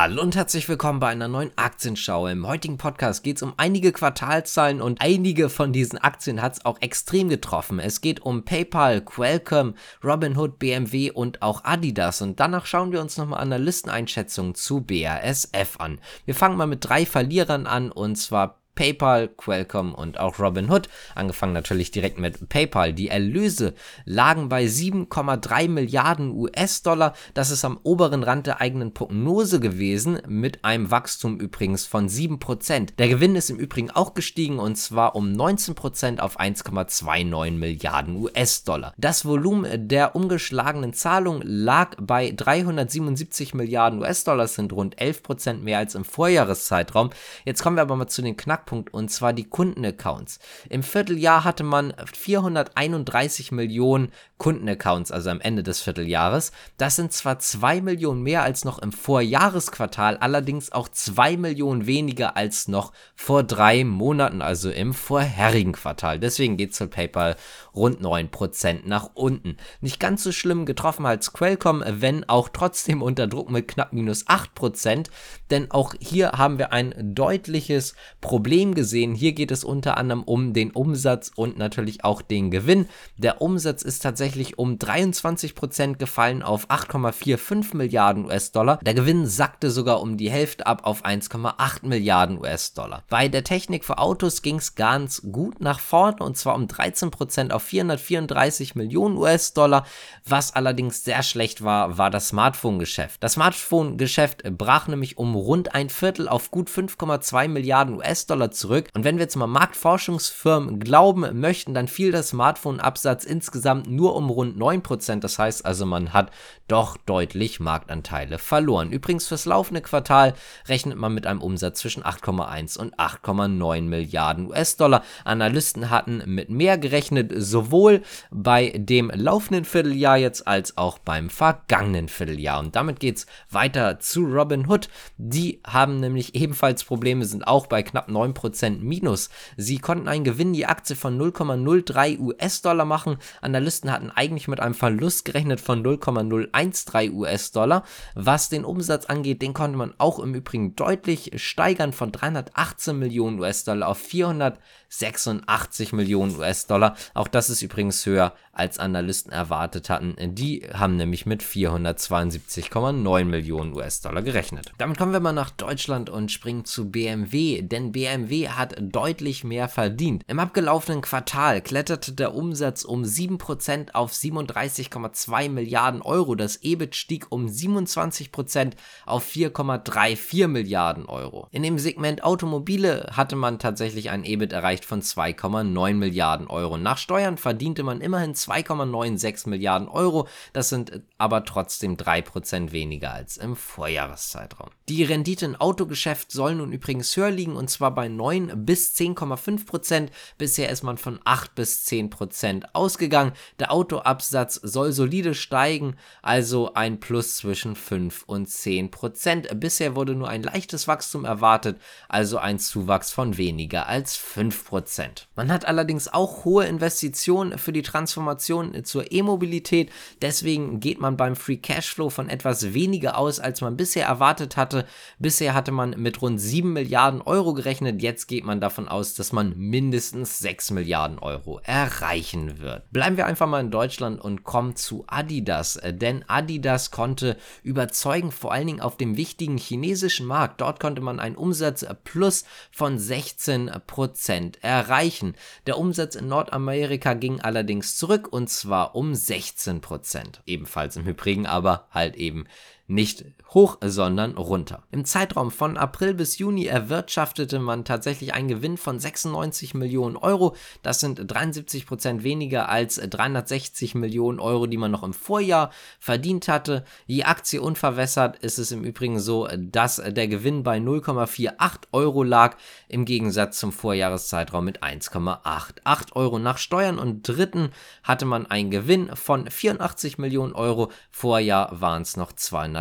Hallo und herzlich willkommen bei einer neuen Aktienschau. Im heutigen Podcast geht es um einige Quartalzahlen und einige von diesen Aktien hat es auch extrem getroffen. Es geht um PayPal, Qualcomm, Robinhood, BMW und auch Adidas. Und danach schauen wir uns nochmal Analysteneinschätzungen zu BASF an. Wir fangen mal mit drei Verlierern an und zwar PayPal, Qualcomm und auch Robinhood. Angefangen natürlich direkt mit PayPal. Die Erlöse lagen bei 7,3 Milliarden US-Dollar. Das ist am oberen Rand der eigenen Prognose gewesen, mit einem Wachstum übrigens von 7%. Der Gewinn ist im Übrigen auch gestiegen und zwar um 19% auf 1,29 Milliarden US-Dollar. Das Volumen der umgeschlagenen Zahlungen lag bei 377 Milliarden US-Dollar, sind rund 11% mehr als im Vorjahreszeitraum. Jetzt kommen wir aber mal zu den Knackpunkten Knackpunkt und zwar die Kundenaccounts. Im Vierteljahr hatte man 431 Millionen Kundenaccounts, also am Ende des Vierteljahres. Das sind zwar 2 Millionen mehr als noch im Vorjahresquartal, allerdings auch 2 Millionen weniger als noch vor drei Monaten, also im vorherigen Quartal. Deswegen geht es für PayPal rund 9% nach unten. Nicht ganz so schlimm getroffen als Qualcomm, wenn auch trotzdem unter Druck mit knapp minus 8%, denn auch hier haben wir ein deutliches Problem Problem gesehen. Hier geht es unter anderem um den Umsatz und natürlich auch den Gewinn. Der Umsatz ist tatsächlich um 23% gefallen auf 8,45 Milliarden US-Dollar. Der Gewinn sackte sogar um die Hälfte ab auf 1,8 Milliarden US-Dollar. Bei der Technik für Autos ging es ganz gut nach vorne und zwar um 13% auf 434 Millionen US-Dollar. Was allerdings sehr schlecht war, war das Smartphone-Geschäft. Das Smartphone-Geschäft brach nämlich um rund ein Viertel auf gut 5,2 Milliarden US-Dollar zurück. Und wenn wir jetzt mal Marktforschungsfirmen glauben möchten, dann fiel der Smartphone-Absatz insgesamt nur um rund 9%. Das heißt also, man hat doch deutlich Marktanteile verloren. Übrigens fürs laufende Quartal rechnet man mit einem Umsatz zwischen 8,1 und 8,9 Milliarden US-Dollar. Analysten hatten mit mehr gerechnet, sowohl bei dem laufenden Vierteljahr jetzt als auch beim vergangenen Vierteljahr. Und damit geht es weiter zu Robinhood. Die haben nämlich ebenfalls Probleme, sind auch bei knapp 9 9% Minus. Sie konnten einen Gewinn die Aktie von 0,03 US-Dollar machen. Analysten hatten eigentlich mit einem Verlust gerechnet von 0,013 US-Dollar. Was den Umsatz angeht, den konnte man auch im Übrigen deutlich steigern von 318 Millionen US-Dollar auf 486 Millionen US-Dollar. Auch das ist übrigens höher als Analysten erwartet hatten. Die haben nämlich mit 472,9 Millionen US-Dollar gerechnet. Damit kommen wir mal nach Deutschland und springen zu BMW, denn BMW hat deutlich mehr verdient. Im abgelaufenen Quartal kletterte der Umsatz um 7% auf 37,2 Milliarden Euro. Das EBIT stieg um 27% auf 4,34 Milliarden Euro. In dem Segment Automobile hatte man tatsächlich ein EBIT erreicht von 2,9 Milliarden Euro. Nach Steuern verdiente man immerhin 2,96 Milliarden Euro. Das sind aber trotzdem 3% weniger als im Vorjahreszeitraum. Die Rendite im Autogeschäft soll nun übrigens höher liegen und zwar bei 9 bis 10,5%. Bisher ist man von 8 bis 10% ausgegangen. Der Autoabsatz soll solide steigen, also ein Plus zwischen 5 und 10%. Bisher wurde nur ein leichtes Wachstum erwartet, also ein Zuwachs von weniger als 5%. Man hat allerdings auch hohe Investitionen für die Transformation Transformation zur E-Mobilität. Deswegen geht man beim Free Cashflow von etwas weniger aus, als man bisher erwartet hatte. Bisher hatte man mit rund 7 Milliarden Euro gerechnet. Jetzt geht man davon aus, dass man mindestens 6 Milliarden Euro erreichen wird. Bleiben wir einfach mal in Deutschland und kommen zu Adidas. Denn Adidas konnte überzeugen, vor allen Dingen auf dem wichtigen chinesischen Markt. Dort konnte man einen Umsatz plus von 16% erreichen. Der Umsatz in Nordamerika ging allerdings zurück und zwar um 16 Prozent. Ebenfalls im Übrigen, aber halt eben nicht hoch, sondern runter. Im Zeitraum von April bis Juni erwirtschaftete man tatsächlich einen Gewinn von 96 Millionen Euro. Das sind 73 Prozent weniger als 360 Millionen Euro, die man noch im Vorjahr verdient hatte. Die Aktie unverwässert ist es im Übrigen so, dass der Gewinn bei 0,48 Euro lag, im Gegensatz zum Vorjahreszeitraum mit 1,88 Euro. Nach Steuern und Dritten hatte man einen Gewinn von 84 Millionen Euro. Vorjahr waren es noch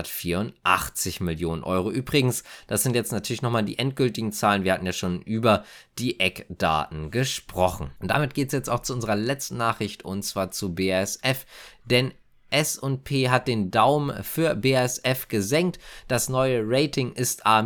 284 80 Millionen Euro. Übrigens, das sind jetzt natürlich nochmal die endgültigen Zahlen. Wir hatten ja schon über die Eckdaten gesprochen. Und damit geht es jetzt auch zu unserer letzten Nachricht und zwar zu BASF. Denn S&P hat den Daumen für BASF gesenkt. Das neue Rating ist A-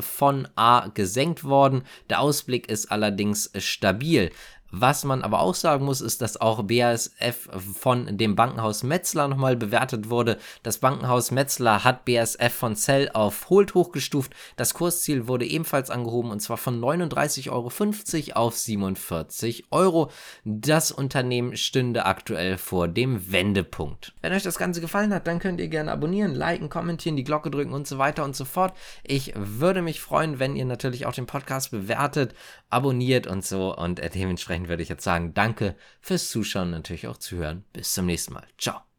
von A gesenkt worden. Der Ausblick ist allerdings stabil. Was man aber auch sagen muss, ist, dass auch BASF von dem Bankenhaus Metzler nochmal bewertet wurde. Das Bankenhaus Metzler hat BASF von Cell auf Hold hochgestuft. Das Kursziel wurde ebenfalls angehoben und zwar von 39,50 Euro auf 47 Euro. Das Unternehmen stünde aktuell vor dem Wendepunkt. Wenn euch das Ganze gefallen hat, dann könnt ihr gerne abonnieren, liken, kommentieren, die Glocke drücken und so weiter und so fort. Ich würde mich freuen, wenn ihr natürlich auch den Podcast bewertet, abonniert und so und dementsprechend dementsprechend würde ich jetzt sagen, danke fürs Zuschauen, natürlich auch zuhören. Bis zum nächsten Mal. Ciao.